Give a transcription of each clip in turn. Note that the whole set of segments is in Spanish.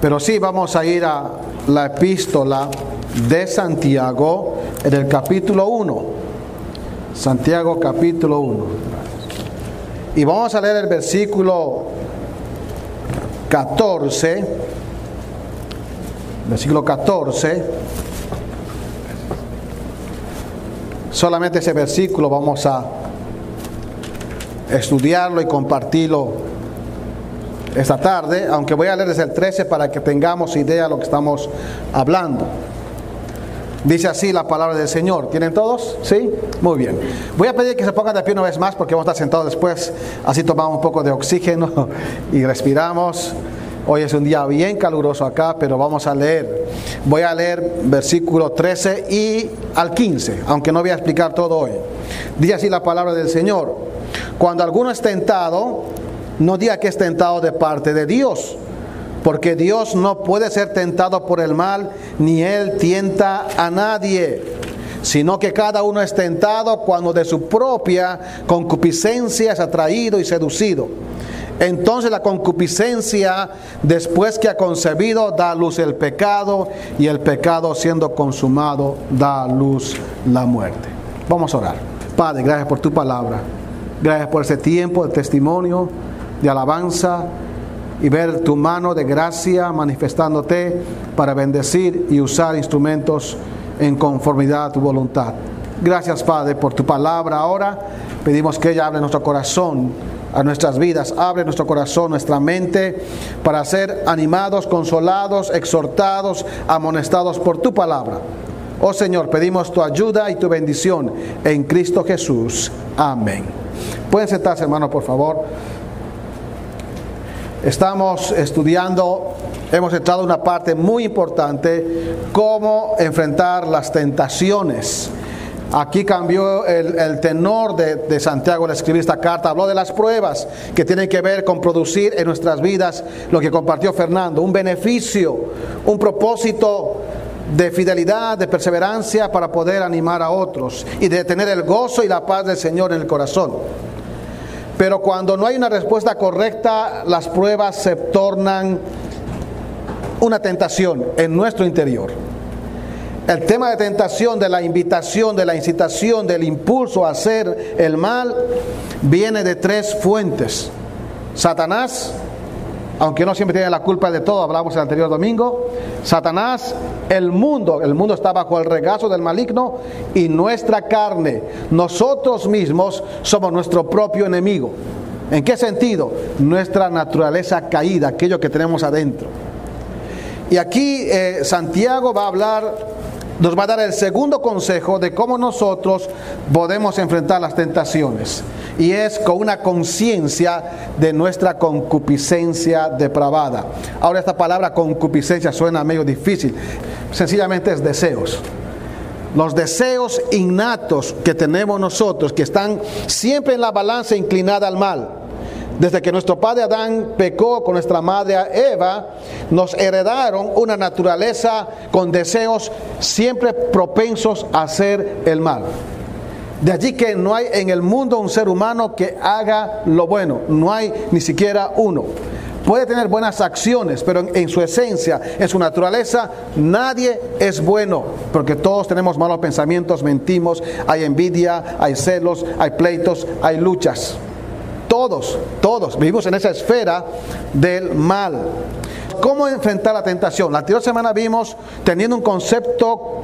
Pero sí vamos a ir a la epístola de Santiago en el capítulo 1. Santiago capítulo 1. Y vamos a leer el versículo 14. Versículo 14. Solamente ese versículo vamos a estudiarlo y compartirlo esta tarde, aunque voy a leer desde el 13 para que tengamos idea de lo que estamos hablando. Dice así la palabra del Señor. ¿Tienen todos? ¿Sí? Muy bien. Voy a pedir que se pongan de pie una vez más porque vamos a estar sentados después. Así tomamos un poco de oxígeno y respiramos. Hoy es un día bien caluroso acá, pero vamos a leer. Voy a leer versículo 13 y al 15, aunque no voy a explicar todo hoy. Dice así la palabra del Señor. Cuando alguno es tentado, no diga que es tentado de parte de Dios porque Dios no puede ser tentado por el mal, ni Él tienta a nadie, sino que cada uno es tentado cuando de su propia concupiscencia es atraído y seducido. Entonces la concupiscencia, después que ha concebido, da a luz el pecado, y el pecado siendo consumado, da a luz la muerte. Vamos a orar. Padre, gracias por tu palabra. Gracias por ese tiempo de testimonio, de alabanza y ver tu mano de gracia manifestándote para bendecir y usar instrumentos en conformidad a tu voluntad. Gracias Padre por tu palabra ahora. Pedimos que ella hable nuestro corazón, a nuestras vidas, abre nuestro corazón, nuestra mente, para ser animados, consolados, exhortados, amonestados por tu palabra. Oh Señor, pedimos tu ayuda y tu bendición en Cristo Jesús. Amén. Pueden sentarse, hermanos, por favor. Estamos estudiando, hemos entrado en una parte muy importante, cómo enfrentar las tentaciones. Aquí cambió el, tenor de, de, Santiago al escribir esta carta. Habló de las pruebas que tienen que ver con producir en nuestras vidas lo que compartió Fernando, un beneficio, un propósito de fidelidad, de perseverancia para poder animar a otros y de tener el gozo y la paz del Señor en el corazón. Pero cuando no hay una respuesta correcta, las pruebas se tornan una tentación en nuestro interior. El tema de tentación, de la invitación, de la incitación, del impulso a hacer el mal, viene de tres fuentes. Satanás, aunque no siempre tiene la culpa de todo, hablamos el anterior domingo, Satanás, el mundo, el mundo está bajo el regazo del maligno y nuestra carne, nosotros mismos somos nuestro propio enemigo. ¿En qué sentido? Nuestra naturaleza caída, aquello que tenemos adentro. Y aquí eh, Santiago va a hablar nos va a dar el segundo consejo de cómo nosotros podemos enfrentar las tentaciones. Y es con una conciencia de nuestra concupiscencia depravada. Ahora esta palabra concupiscencia suena medio difícil. Sencillamente es deseos. Los deseos innatos que tenemos nosotros, que están siempre en la balanza inclinada al mal desde que nuestro padre Adán pecó con nuestra madre Eva, nos heredaron una naturaleza con deseos siempre propensos a hacer el mal. De allí que no hay en el mundo un ser humano que haga lo bueno, no hay ni siquiera uno. Puede tener buenas acciones, pero en, su esencia, en su naturaleza, nadie es bueno, porque todos tenemos malos pensamientos, mentimos, hay envidia, hay celos, hay pleitos, hay luchas. Todos, todos vivimos en esa esfera del mal. ¿Cómo enfrentar la tentación? La anterior semana vimos teniendo un concepto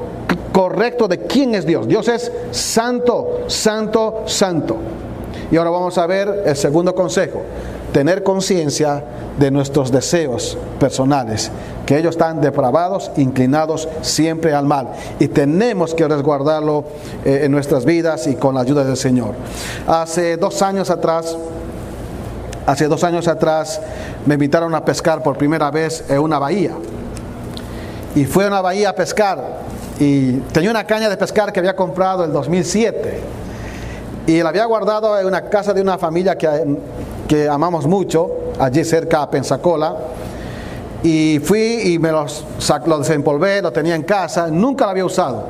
correcto de quién es Dios. Dios es santo, santo, santo. Y ahora vamos a ver el segundo consejo. Tener conciencia de nuestros deseos personales, que ellos están depravados, inclinados siempre al mal. Y tenemos que resguardarlo eh, en nuestras vidas y con la ayuda del Señor. Hace dos años atrás, Hace dos años atrás me invitaron a pescar por primera vez en una bahía. Y fui a una bahía a pescar. Y tenía una caña de pescar que había comprado en 2007. Y la había guardado en una casa de una familia que, que amamos mucho, allí cerca a Pensacola. Y fui y me los, lo desempolvé, lo tenía en casa, nunca lo había usado.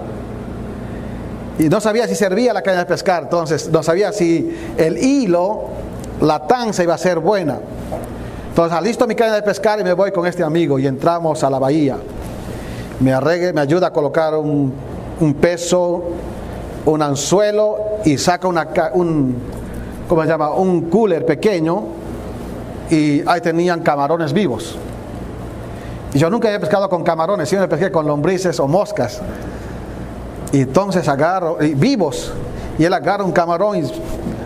Y no sabía si servía la caña de pescar, entonces no sabía si el hilo la tanza iba a ser buena. Entonces alisto mi caña de pescar y me voy con este amigo y entramos a la bahía. Me me ayuda a colocar un, peso, un anzuelo y saca un, ¿cómo se llama? Un cooler pequeño y ahí tenían camarones vivos. Y yo nunca había pescado con camarones, siempre pesqué con lombrices o moscas. Entonces agarro, y vivos, y él agarra un camarón y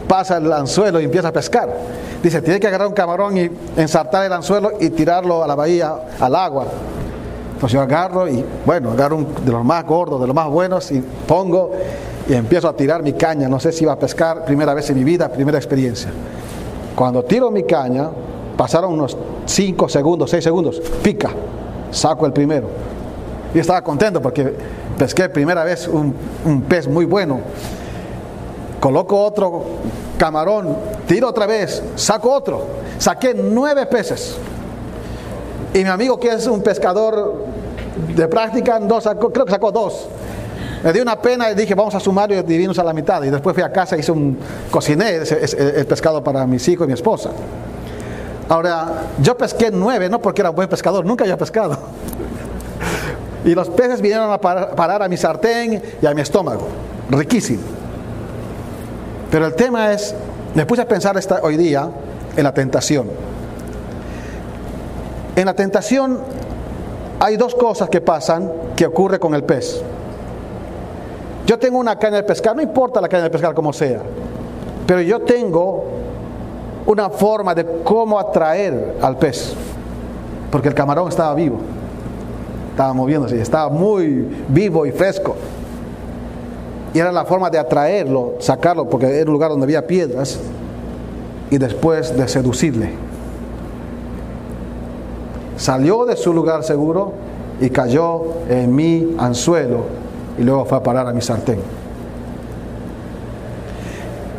pasa el anzuelo y empieza a pescar. Dice, tiene que agarrar un camarón y ensartar el anzuelo y tirarlo a la bahía, al agua. Pues yo agarro y, bueno, agarro un de los más gordos, de los más buenos y pongo y empiezo a tirar mi caña. No sé si iba a pescar, primera vez en mi vida, primera experiencia. Cuando tiro mi caña, pasaron unos 5 segundos, 6 segundos, pica, saco el primero. Y estaba contento porque pesqué primera vez un, un pez muy bueno. Coloco otro camarón, tiro otra vez, saco otro. Saqué nueve peces. Y mi amigo que es un pescador de práctica, sacó, creo que sacó dos. Me dio una pena y dije, vamos a sumar y dividirnos a la mitad. Y después fui a casa hice un, cociné el pescado para mis hijos y mi esposa. Ahora, yo pesqué nueve, no porque era un buen pescador, nunca había pescado. Y los peces vinieron a parar a mi sartén y a mi estómago. Riquísimo. Pero el tema es, me puse a pensar esta, hoy día en la tentación. En la tentación hay dos cosas que pasan que ocurre con el pez. Yo tengo una caña de pescar, no importa la caña de pescar como sea, pero yo tengo una forma de cómo atraer al pez, porque el camarón estaba vivo, estaba moviéndose, estaba muy vivo y fresco. Y era la forma de atraerlo, sacarlo, porque era un lugar donde había piedras, y después de seducirle. Salió de su lugar seguro y cayó en mi anzuelo y luego fue a parar a mi sartén.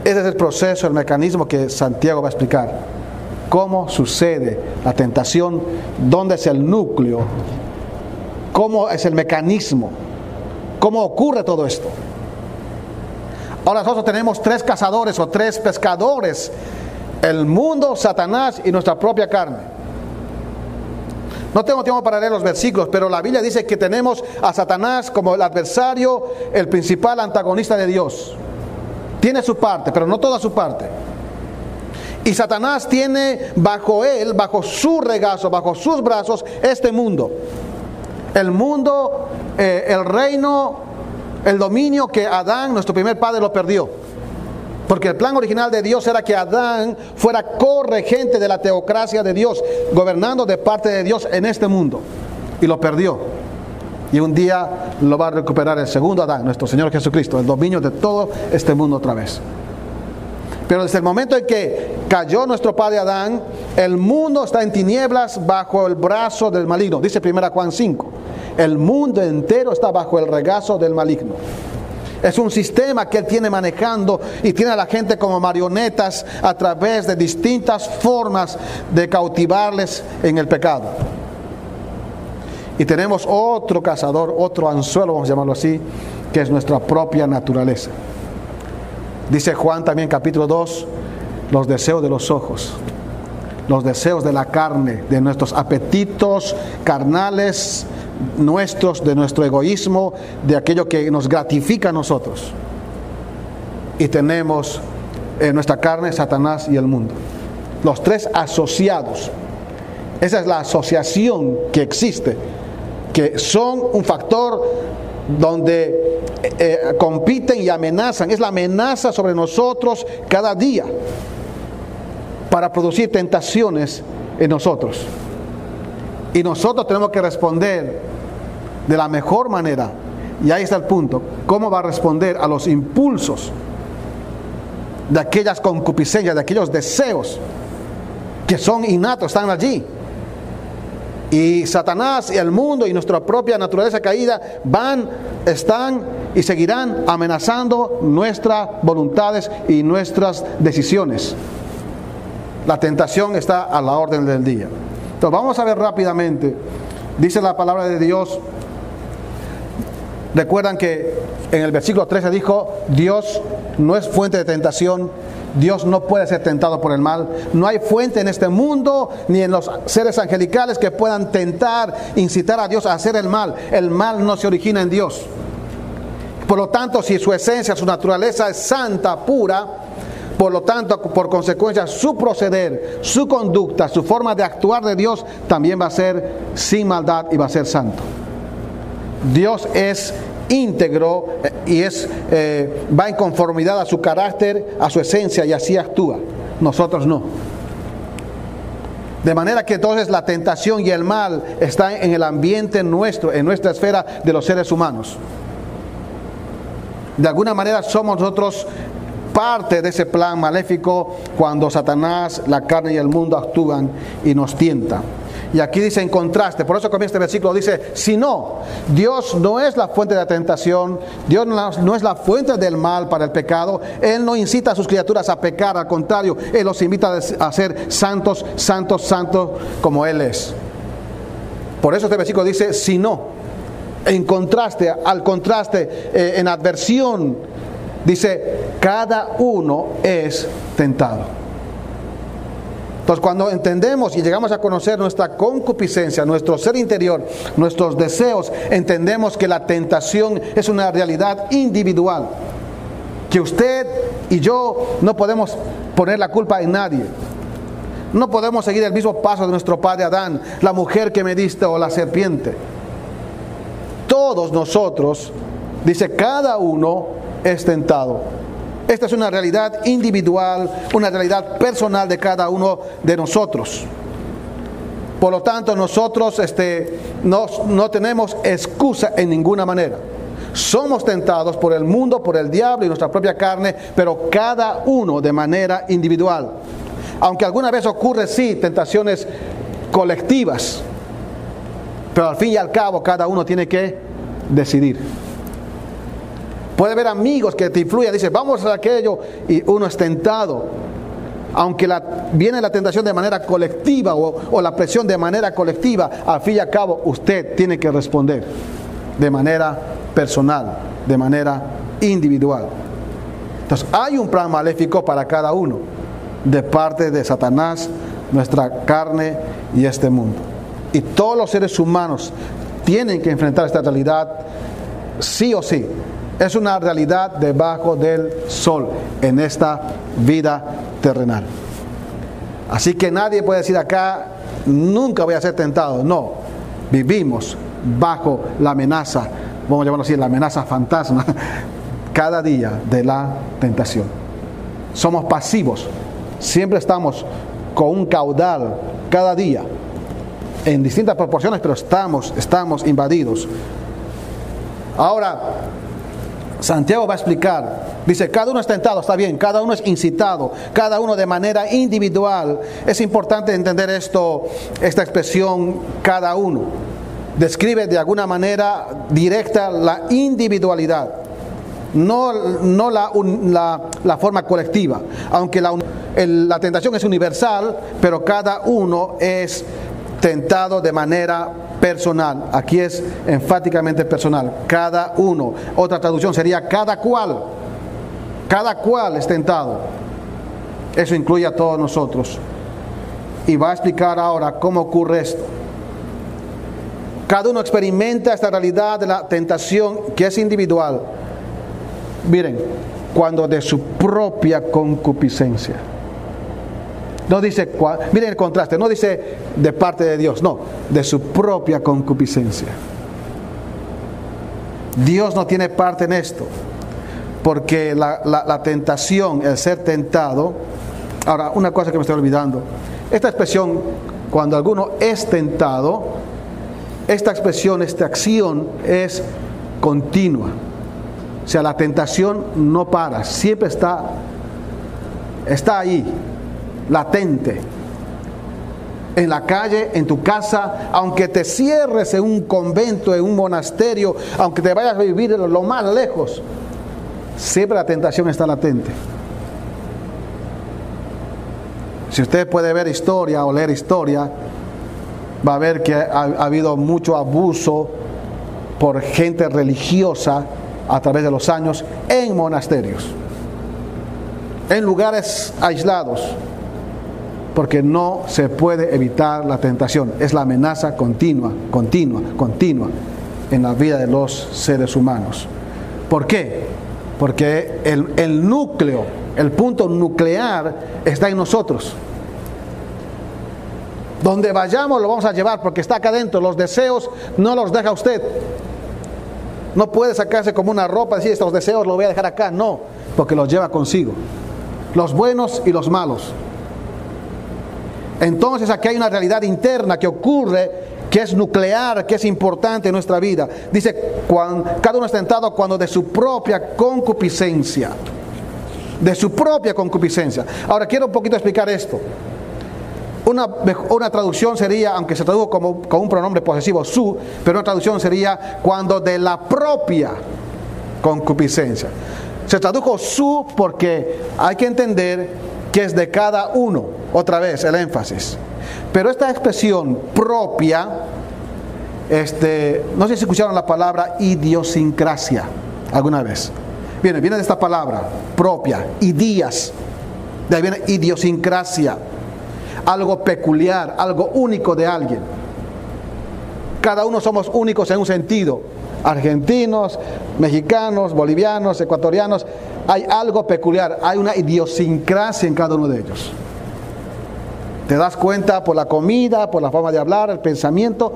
Ese es el proceso, el mecanismo que Santiago va a explicar. Cómo sucede la tentación, dónde es el núcleo, cómo es el mecanismo, cómo ocurre todo esto. Ahora nosotros tenemos tres cazadores o tres pescadores, el mundo, Satanás y nuestra propia carne. No tengo tiempo para leer los versículos, pero la Biblia dice que tenemos a Satanás como el adversario, el principal antagonista de Dios. Tiene su parte, pero no toda su parte. Y Satanás tiene bajo él, bajo su regazo, bajo sus brazos, este mundo. El mundo, eh, el reino el dominio que Adán, nuestro primer padre, lo perdió. Porque el plan original de Dios era que Adán fuera corregente de la teocracia de Dios, gobernando de parte de Dios en este mundo. Y lo perdió. Y un día lo va a recuperar el segundo Adán, nuestro Señor Jesucristo, el dominio de todo este mundo otra vez. Pero desde el momento en que cayó nuestro padre Adán, el mundo está en tinieblas bajo el brazo del maligno. Dice 1 Juan 5. El mundo entero está bajo el regazo del maligno. Es un sistema que él tiene manejando y tiene a la gente como marionetas a través de distintas formas de cautivarles en el pecado. Y tenemos otro cazador, otro anzuelo, vamos a llamarlo así, que es nuestra propia naturaleza. Dice Juan también capítulo 2, los deseos de los ojos, los deseos de la carne, de nuestros apetitos carnales, nuestros, de nuestro egoísmo, de aquello que nos gratifica a nosotros. Y tenemos en nuestra carne Satanás y el mundo. Los tres asociados. Esa es la asociación que existe, que son un factor donde eh, eh, compiten y amenazan. Es la amenaza sobre nosotros cada día para producir tentaciones en nosotros. Y nosotros tenemos que responder de la mejor manera. Y ahí está el punto. ¿Cómo va a responder a los impulsos de aquellas concupiscencias, de aquellos deseos que son innatos, están allí? Y Satanás y el mundo y nuestra propia naturaleza caída van, están y seguirán amenazando nuestras voluntades y nuestras decisiones. La tentación está a la orden del día. Entonces vamos a ver rápidamente, dice la palabra de Dios, recuerdan que en el versículo 13 dijo, Dios no es fuente de tentación Dios no puede ser tentado por el mal. No hay fuente en este mundo ni en los seres angelicales que puedan tentar, incitar a Dios a hacer el mal. El mal no se origina en Dios. Por lo tanto, si su esencia, su naturaleza es santa, pura, por lo tanto, por consecuencia, su proceder, su conducta, su forma de actuar de Dios también va a ser sin maldad y va a ser santo. Dios es íntegro eh, y es, eh, va en conformidad a su carácter, a su esencia y así actúa. Nosotros no. De manera que entonces la tentación y el mal están en el ambiente nuestro, en nuestra esfera de los seres humanos. De alguna manera somos nosotros parte de ese plan maléfico cuando Satanás, la carne y el mundo actúan y nos tientan. Y aquí dice en contraste, por eso comienza este versículo, dice, si no, Dios no es la fuente de la tentación, Dios no es la fuente del mal para el pecado, Él no incita a sus criaturas a pecar, al contrario, Él los invita a ser santos, santos, santos como Él es. Por eso este versículo dice, si no, en contraste, al contraste, eh, en adversión, dice, cada uno es tentado. Entonces, cuando entendemos y llegamos a conocer nuestra concupiscencia, nuestro ser interior, nuestros deseos, entendemos que la tentación es una realidad individual. Que usted y yo no podemos poner la culpa en nadie. No podemos seguir el mismo paso de nuestro padre Adán, la mujer que me diste o la serpiente. Todos nosotros, dice, cada uno es tentado. Esta es una realidad individual, una realidad personal de cada uno de nosotros. Por lo tanto, nosotros este, no, no tenemos excusa en ninguna manera. Somos tentados por el mundo, por el diablo y nuestra propia carne, pero cada uno de manera individual. Aunque alguna vez ocurre, sí, tentaciones colectivas, pero al fin y al cabo cada uno tiene que decidir. Puede haber amigos que te influyen, dice, vamos a aquello, y uno es tentado. Aunque viene la tentación de manera colectiva o, o la presión de manera colectiva, al fin y al cabo usted tiene que responder de manera personal, de manera individual. Entonces hay un plan maléfico para cada uno, de parte de Satanás, nuestra carne y este mundo. Y todos los seres humanos tienen que enfrentar esta realidad sí o sí. Es una realidad debajo del sol en esta vida terrenal. Así que nadie puede decir acá, nunca voy a ser tentado. No, vivimos bajo la amenaza, vamos a llamarlo así, la amenaza fantasma, cada día de la tentación. Somos pasivos, siempre estamos con un caudal cada día, en distintas proporciones, pero estamos, estamos invadidos. Ahora, Santiago va a explicar, dice, cada uno es tentado, está bien, cada uno es incitado, cada uno de manera individual. Es importante entender esto, esta expresión, cada uno. Describe de alguna manera directa la individualidad, no, no la, la, forma colectiva, aunque la, la tentación es universal, pero cada uno es tentado de manera personal. Aquí es enfáticamente personal. Cada uno. Otra traducción sería cada cual. Cada cual es tentado. Eso incluye a todos nosotros. Y va a explicar ahora cómo ocurre esto. Cada uno experimenta esta realidad de la tentación que es individual. Miren, cuando de su propia concupiscencia. No dice, miren el contraste, no dice de parte de Dios, no, de su propia concupiscencia. Dios no tiene parte en esto, porque la, tentación, el ser tentado, ahora una cosa que me estoy olvidando, esta expresión, cuando alguno es tentado, esta expresión, esta acción es continua. O sea, la tentación no para, siempre está, está ahí, latente. En la calle, en tu casa, aunque te cierres en un convento, en un monasterio, aunque te vayas a vivir lo más lejos, siempre la tentación está latente. Si usted puede ver historia o leer historia, va a ver que ha, ha, habido mucho abuso por gente religiosa a través de los años en monasterios. en lugares aislados, porque no se puede evitar la tentación. Es la amenaza continua, continua, continua en la vida de los seres humanos. ¿Por qué? Porque el, núcleo, el punto nuclear está en nosotros. Donde vayamos lo vamos a llevar porque está acá adentro. Los deseos no los deja usted. No puede sacarse como una ropa y decir estos deseos los voy a dejar acá. No, porque los lleva consigo. Los buenos y los malos. Entonces aquí hay una realidad interna que ocurre, que es nuclear, que es importante en nuestra vida. Dice, cada uno es tentado cuando de su propia concupiscencia. De su propia concupiscencia. Ahora quiero un poquito explicar esto. Una, una, traducción sería, aunque se tradujo como, como, un pronombre posesivo, su, pero una traducción sería cuando de la propia concupiscencia. Se tradujo su porque hay que entender que es de cada uno, otra vez el énfasis. Pero esta expresión propia, este, no sé si escucharon la palabra idiosincrasia alguna vez. Viene, viene de esta palabra, propia, idías. De ahí viene idiosincrasia algo peculiar, algo único de alguien. Cada uno somos únicos en un sentido. Argentinos, mexicanos, bolivianos, ecuatorianos. Hay algo peculiar, hay una idiosincrasia en cada uno de ellos. Te das cuenta por la comida, por la forma de hablar, el pensamiento,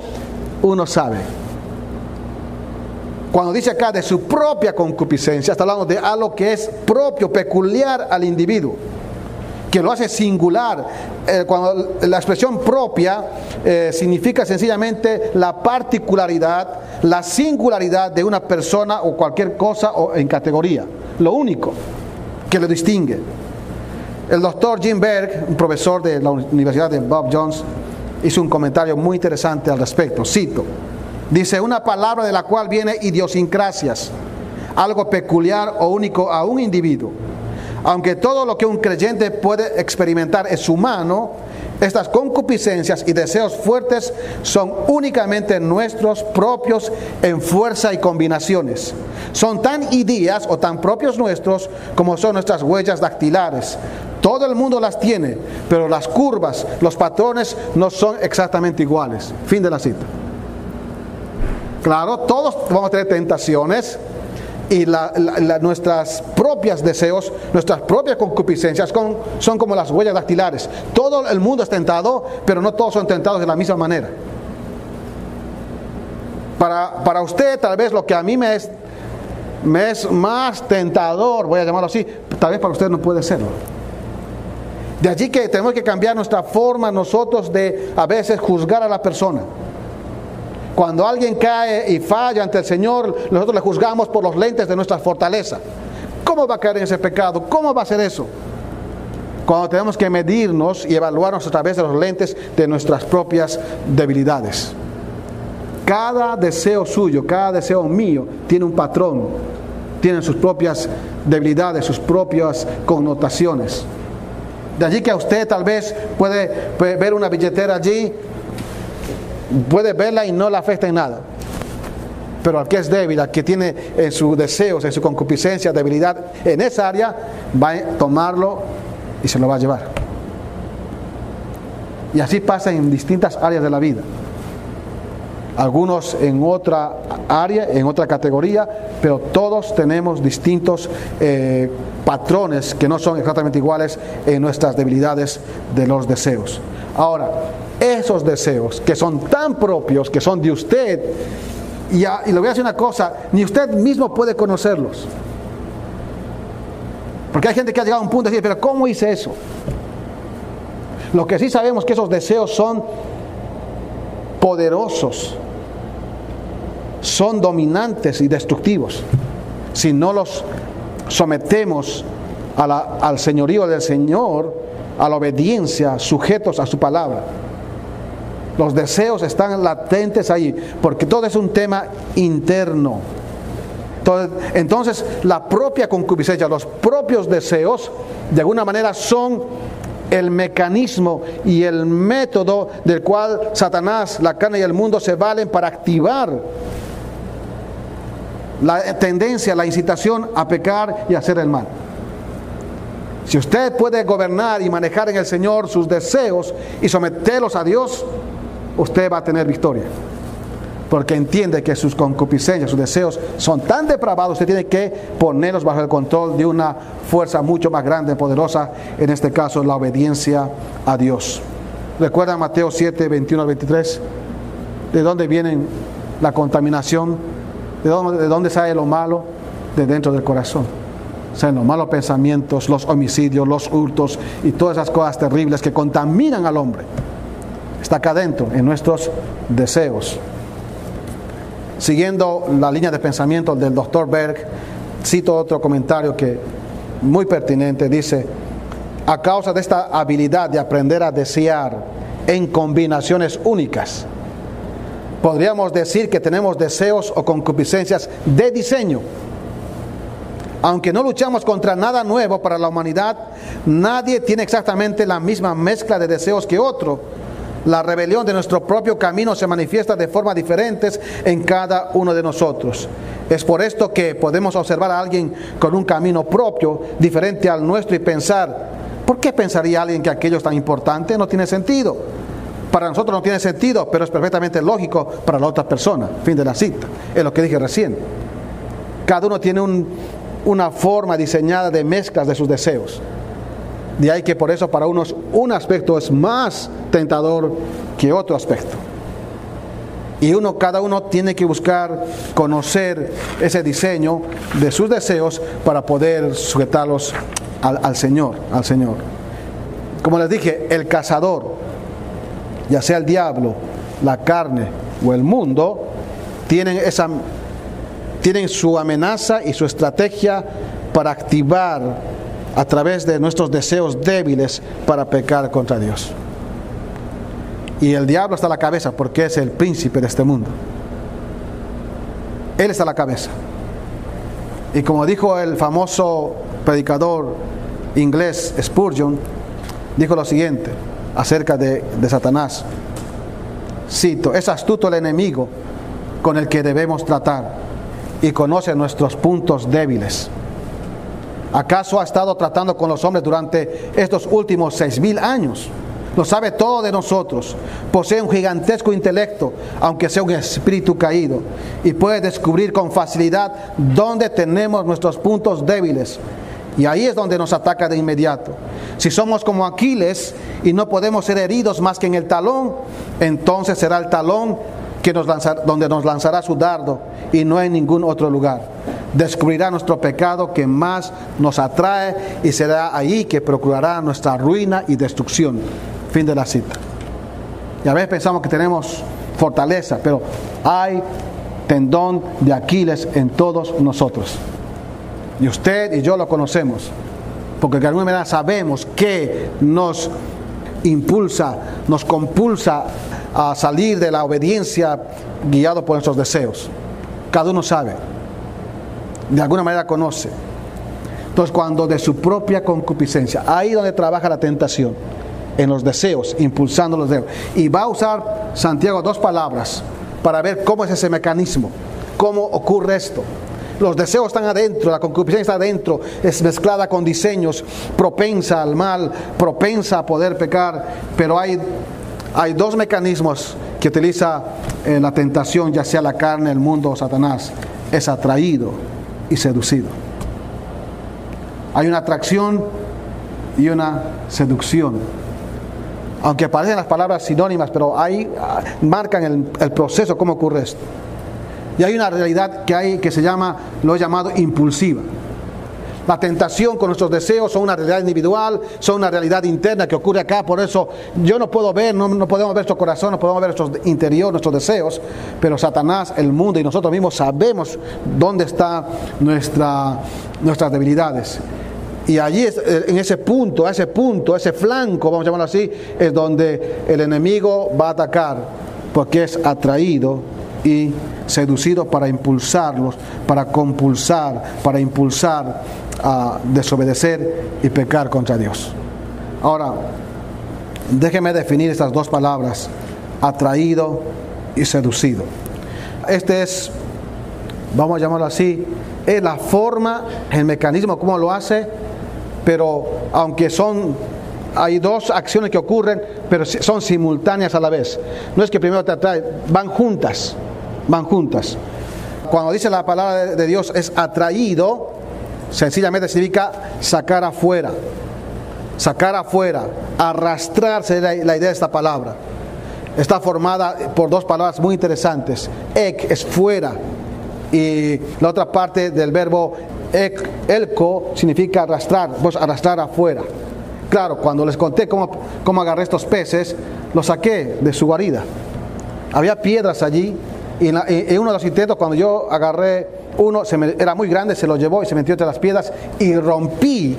uno sabe. Cuando dice acá de su propia concupiscencia, está hablando de algo que es propio, peculiar al individuo que lo hace singular. Eh, cuando la expresión propia eh, significa sencillamente la particularidad, la singularidad de una persona o cualquier cosa o en categoría. Lo único que lo distingue. El doctor Jim Berg, un profesor de la Universidad de Bob Jones, hizo un comentario muy interesante al respecto. Cito, dice, una palabra de la cual viene idiosincrasias, algo peculiar o único a un individuo aunque todo lo que un creyente puede experimentar es humano, estas concupiscencias y deseos fuertes son únicamente nuestros propios en fuerza y combinaciones. Son tan ideas o tan propios nuestros como son nuestras huellas dactilares. Todo el mundo las tiene, pero las curvas, los patrones no son exactamente iguales. Fin de la cita. Claro, todos vamos a tener tentaciones, y nuestras propias deseos, nuestras propias concupiscencias son como las huellas dactilares. Todo el mundo es tentado, pero no todos son tentados de la misma manera. Para, para usted tal vez lo que a mí me es, me es más tentador, voy a llamarlo así, tal vez para usted no puede serlo. De allí que tenemos que cambiar nuestra forma nosotros de a veces juzgar a la persona. Cuando alguien cae y falla ante el Señor, nosotros le juzgamos por los lentes de nuestra fortaleza. ¿Cómo va a caer en ese pecado? ¿Cómo va a ser eso? Cuando tenemos que medirnos y evaluarnos a través de los lentes de nuestras propias debilidades. Cada deseo suyo, cada deseo mío tiene un patrón, tiene sus propias debilidades, sus propias connotaciones. De allí que a usted tal vez puede, puede ver una billetera allí puede verla y no la afecta en nada. Pero al que es débil, al que tiene en sus deseos, en su concupiscencia, debilidad en esa área, va a tomarlo y se lo va a llevar. Y así pasa en distintas áreas de la vida. Algunos en otra área, en otra categoría, pero todos tenemos distintos eh, patrones que no son exactamente iguales en nuestras debilidades de los deseos. Ahora, esos deseos que son tan propios, que son de usted, y, le voy a decir una cosa, ni usted mismo puede conocerlos. Porque hay gente que ha llegado a un punto de decir, pero ¿cómo hice eso? Lo que sí sabemos es que esos deseos son poderosos, son dominantes y destructivos. Si no los sometemos al señorío del Señor, a la obediencia, sujetos a su palabra. Los deseos están latentes ahí, porque todo es un tema interno. Entonces, la propia concupiscencia, los propios deseos, de alguna manera son el mecanismo y el método del cual Satanás, la carne y el mundo se valen para activar la tendencia, la incitación a pecar y hacer el mal. Si usted puede gobernar y manejar en el Señor sus deseos y someterlos a Dios, usted va a tener victoria. Porque entiende que sus concupiscencias, sus deseos son tan depravados, usted tiene que ponerlos bajo el control de una fuerza mucho más grande, poderosa, en este caso la obediencia a Dios. ¿Recuerdan Mateo 7, 21 al 23? ¿De dónde viene la contaminación? ¿De dónde, ¿De dónde sale lo malo? De dentro del corazón. O sea, los malos pensamientos, los homicidios, los hurtos y todas esas cosas terribles que contaminan al hombre. Está acá adentro, en nuestros deseos. Siguiendo la línea de pensamiento del doctor Berg, cito otro comentario que muy pertinente, dice, a causa de esta habilidad de aprender a desear en combinaciones únicas, podríamos decir que tenemos deseos o concupiscencias de diseño. Aunque no luchamos contra nada nuevo para la humanidad, nadie tiene exactamente la misma mezcla de deseos que otro. La rebelión de nuestro propio camino se manifiesta de formas diferentes en cada uno de nosotros. Es por esto que podemos observar a alguien con un camino propio diferente al nuestro y pensar, ¿por qué pensaría alguien que aquello es tan importante? No tiene sentido. Para nosotros no tiene sentido, pero es perfectamente lógico para la otra persona. Fin de la cita. Es lo que dije recién. Cada uno tiene un, una forma diseñada de mezclas de sus deseos. De ahí que por eso para unos un aspecto es más tentador que otro aspecto. Y uno, cada uno tiene que buscar conocer ese diseño de sus deseos para poder sujetarlos al, al Señor, al Señor. Como les dije, el cazador, ya sea el diablo, la carne o el mundo, tienen esa tienen su amenaza y su estrategia para activar a través de nuestros deseos débiles para pecar contra Dios. Y el diablo está a la cabeza porque es el príncipe de este mundo. Él está a la cabeza. Y como dijo el famoso predicador inglés Spurgeon, dijo lo siguiente acerca de, de Satanás. Cito, es astuto el enemigo con el que debemos tratar y conoce nuestros puntos débiles. ¿Acaso ha estado tratando con los hombres durante estos últimos seis mil años? Lo sabe todo de nosotros. Posee un gigantesco intelecto, aunque sea un espíritu caído, y puede descubrir con facilidad dónde tenemos nuestros puntos débiles. Y ahí es donde nos ataca de inmediato. Si somos como Aquiles y no podemos ser heridos más que en el talón, entonces será el talón que nos donde nos lanzará su dardo y no en ningún otro lugar. Descubrirá nuestro pecado que más nos atrae y será ahí que procurará nuestra ruina y destrucción. Fin de la cita. Y a veces pensamos que tenemos fortaleza, pero hay tendón de Aquiles en todos nosotros. Y usted y yo lo conocemos, porque de alguna manera sabemos que nos impulsa, nos compulsa a salir de la obediencia guiado por nuestros deseos. Cada uno sabe, de alguna manera conoce. Entonces cuando de su propia concupiscencia, ahí donde trabaja la tentación, en los deseos, impulsando los deseos. Y va a usar Santiago dos palabras para ver cómo es ese mecanismo, cómo ocurre esto. Los deseos están adentro, la concupiscencia está adentro, es mezclada con diseños, propensa al mal, propensa a poder pecar, pero hay hay dos mecanismos que utiliza eh, la tentación, ya sea la carne, el mundo o Satanás. Es atraído y seducido. Hay una atracción y una seducción. Aunque aparecen las palabras sinónimas, pero ahí ah, marcan el, el proceso, cómo ocurre esto. Y hay una realidad que hay que se llama, lo he llamado impulsiva. La tentación con nuestros deseos son una realidad individual, son una realidad interna que ocurre acá. Por eso yo no puedo ver, no, podemos ver nuestro corazón, no podemos ver nuestro interior, nuestros deseos. Pero Satanás, el mundo y nosotros mismos sabemos dónde están nuestra, nuestras debilidades. Y allí, eh, en ese punto, a ese punto, ese flanco, vamos a llamarlo así, es donde el enemigo va a atacar, porque es atraído y seducido para impulsarlos, para compulsar, para impulsar a desobedecer y pecar contra Dios. Ahora, déjeme definir estas dos palabras, atraído y seducido. Este es, vamos a llamarlo así, es la forma, el mecanismo, cómo lo hace pero aunque son hay dos acciones que ocurren, pero son simultáneas a la vez. No es que primero te atrae, van juntas, van juntas. Cuando dice la palabra de Dios es atraído, sencillamente significa sacar afuera, sacar afuera, arrastrarse la, la idea de esta palabra. Está formada por dos palabras muy interesantes. Ek es fuera y la otra parte del verbo ek, elko significa arrastrar, pues arrastrar afuera. Claro, cuando les conté cómo, cómo agarré estos peces, los saqué de su guarida. Había piedras allí y en, uno de los intentos, cuando yo agarré uno, era muy grande, se lo llevó y se metió entre las piedras y rompí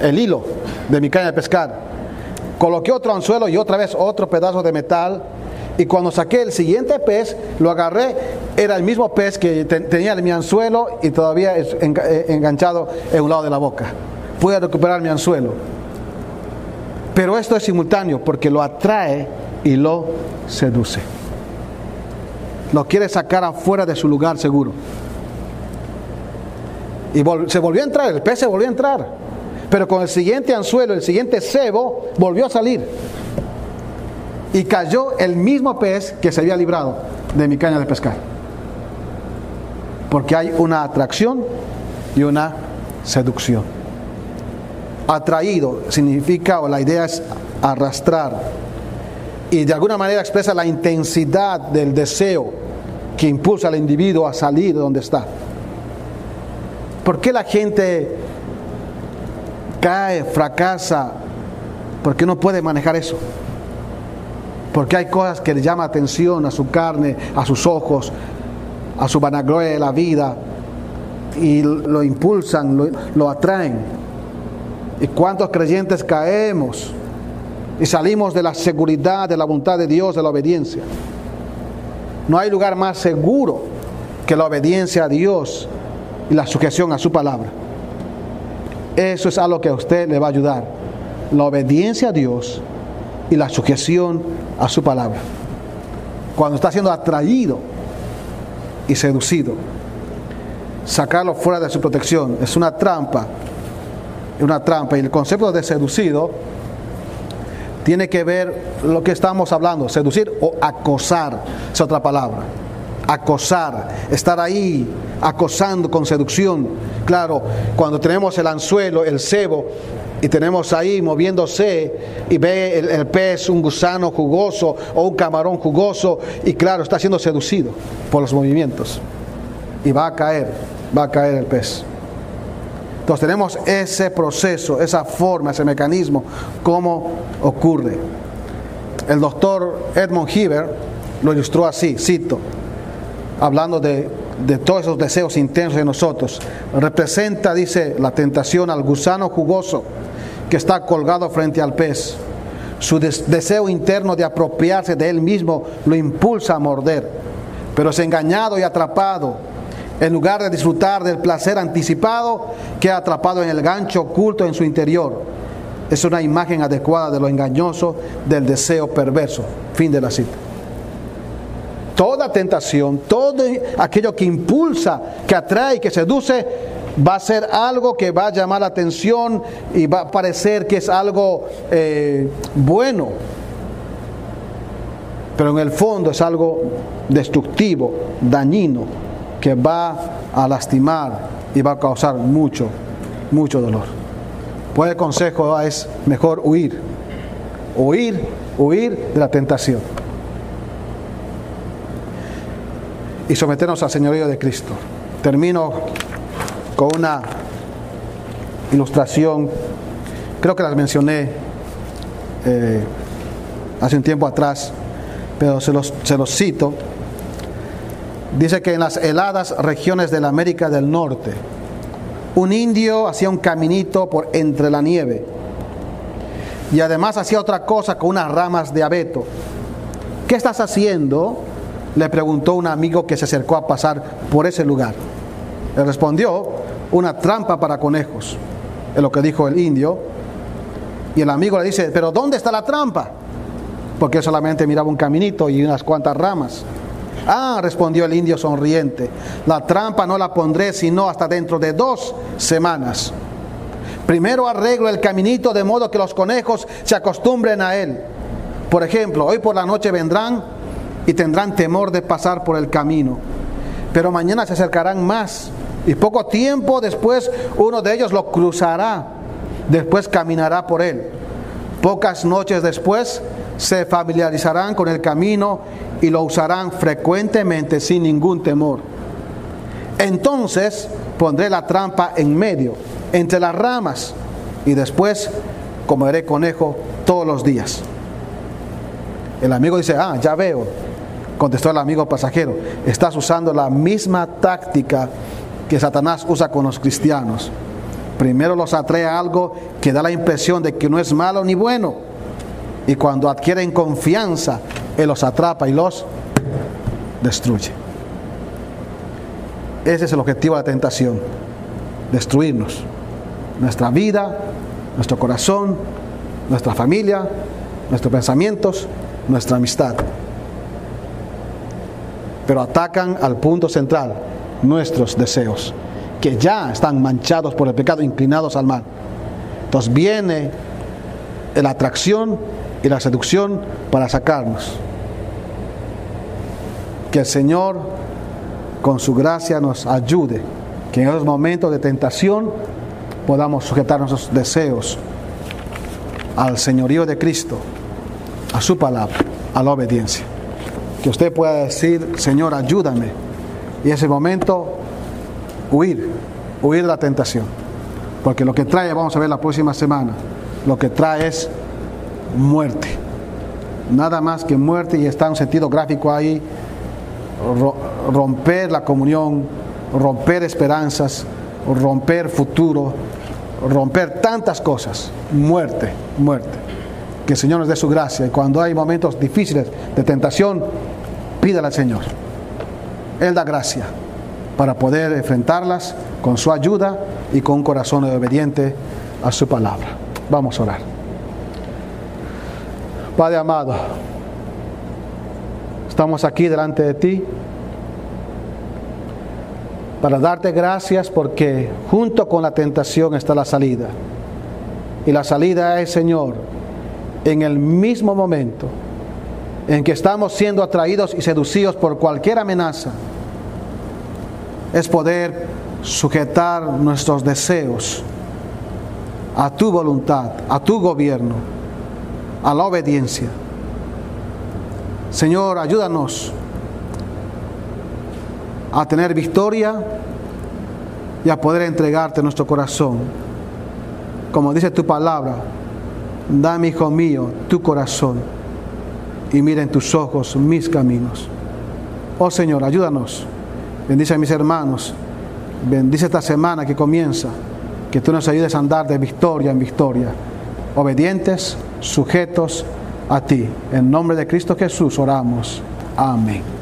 el hilo de mi caña de pescar. Coloqué otro anzuelo y otra vez otro pedazo de metal. Y cuando saqué el siguiente pez, lo agarré, era el mismo pez que tenía en mi anzuelo y todavía es eh, enganchado en un lado de la boca. Pude recuperar mi anzuelo. Pero esto es simultáneo porque lo atrae y lo seduce. Lo quiere sacar afuera de su lugar seguro. Y se volvió a entrar, el pez se volvió a entrar. Pero con el siguiente anzuelo, el siguiente cebo, volvió a salir. Y cayó el mismo pez que se había librado de mi caña de pescar. Porque hay una atracción y una seducción. Atraído significa, o la idea es arrastrar. Y de alguna manera expresa la intensidad del deseo que impulsa al individuo a salir de donde está. ¿Por qué la gente cae, fracasa? Porque no puede manejar eso. Porque hay cosas que le llaman atención a su carne, a sus ojos, a su vanagloria de la vida y lo impulsan, lo, lo atraen. ¿Y cuántos creyentes caemos y salimos de la seguridad, de la voluntad de Dios, de la obediencia? No hay lugar más seguro que la obediencia a Dios y la sujeción a su palabra. Eso es algo que a usted le va a ayudar. La obediencia a Dios y la sujeción a su palabra. Cuando está siendo atraído y seducido, sacarlo fuera de su protección es una trampa una trampa. Y el concepto de seducido tiene que ver lo que estamos hablando, seducir o acosar, es otra palabra. Acosar, estar ahí acosando con seducción. Claro, cuando tenemos el anzuelo, el cebo, y tenemos ahí moviéndose y ve el, el, pez, un gusano jugoso o un camarón jugoso, y claro, está siendo seducido por los movimientos. Y va a caer, va a caer el pez. Entonces tenemos ese proceso, esa forma, ese mecanismo, cómo ocurre. El doctor Edmund Heber lo ilustró así, cito, hablando de, de todos esos deseos intensos de nosotros. Representa, dice, la tentación al gusano jugoso que está colgado frente al pez. Su deseo interno de apropiarse de él mismo lo impulsa a morder, pero es engañado y atrapado en lugar de disfrutar del placer anticipado, queda atrapado en el gancho oculto en su interior. Es una imagen adecuada de lo engañoso del deseo perverso. Fin de la cita. Toda tentación, todo aquello que impulsa, que atrae, que seduce, va a ser algo que va a llamar la atención y va a parecer que es algo eh, bueno. Pero en el fondo es algo destructivo, dañino, que va a lastimar y va a causar mucho, mucho dolor. Pues el consejo es mejor huir, huir, huir de la tentación. Y someternos al señorío de Cristo. Termino con una ilustración, creo que las mencioné eh, hace un tiempo atrás, pero se se los cito Dice que en las heladas regiones de la América del Norte, un indio hacía un caminito por entre la nieve y además hacía otra cosa con unas ramas de abeto. ¿Qué estás haciendo? Le preguntó un amigo que se acercó a pasar por ese lugar. Le respondió, una trampa para conejos, es lo que dijo el indio. Y el amigo le dice, pero ¿dónde está la trampa? Porque solamente miraba un caminito y unas cuantas ramas. Ah, respondió el indio sonriente, la trampa no la pondré sino hasta dentro de dos semanas. Primero arreglo el caminito de modo que los conejos se acostumbren a él. Por ejemplo, hoy por la noche vendrán y tendrán temor de pasar por el camino, pero mañana se acercarán más y poco tiempo después uno de ellos lo cruzará, después caminará por él. Pocas noches después se familiarizarán con el camino y lo usarán frecuentemente sin ningún temor. Entonces pondré la trampa en medio, entre las ramas, y después comeré conejo todos los días. El amigo dice, ah, ya veo, contestó el amigo pasajero, estás usando la misma táctica que Satanás usa con los cristianos. Primero los atrae a algo que da la impresión de que no es malo ni bueno. Y cuando adquieren confianza, Él los atrapa y los destruye. Ese es el objetivo de la tentación, destruirnos. Nuestra vida, nuestro corazón, nuestra familia, nuestros pensamientos, nuestra amistad. Pero atacan al punto central, nuestros deseos, que ya están manchados por el pecado, inclinados al mal. Entonces viene la atracción y la seducción para sacarnos. Que el Señor, con su gracia, nos ayude, que en esos momentos de tentación podamos sujetar nuestros deseos al señorío de Cristo, a su palabra, a la obediencia. Que usted pueda decir, Señor, ayúdame. Y ese momento, huir, huir de la tentación. Porque lo que trae, vamos a ver la próxima semana, lo que trae es muerte. Nada más que muerte y está un sentido gráfico ahí, romper la comunión, romper esperanzas, romper futuro, romper tantas cosas. Muerte, muerte. Que el Señor nos dé su gracia y cuando hay momentos difíciles de tentación, pídale al Señor. Él da gracia para poder enfrentarlas con su ayuda y con un corazón obediente a su palabra. Vamos a orar. Padre amado, estamos aquí delante de ti para darte gracias porque junto con la tentación está la salida. Y la salida es, Señor, en el mismo momento en que estamos siendo atraídos y seducidos por cualquier amenaza, es poder sujetar nuestros deseos a tu voluntad, a tu gobierno a la obediencia. Señor, ayúdanos a tener victoria y a poder entregarte nuestro corazón. Como dice tu palabra, dame, hijo mío, tu corazón y mira en tus ojos mis caminos. Oh Señor, ayúdanos. Bendice a mis hermanos. Bendice esta semana que comienza. Que tú nos ayudes a andar de victoria en victoria. Obedientes sujetos a ti. En nombre de Cristo Jesús oramos. Amén.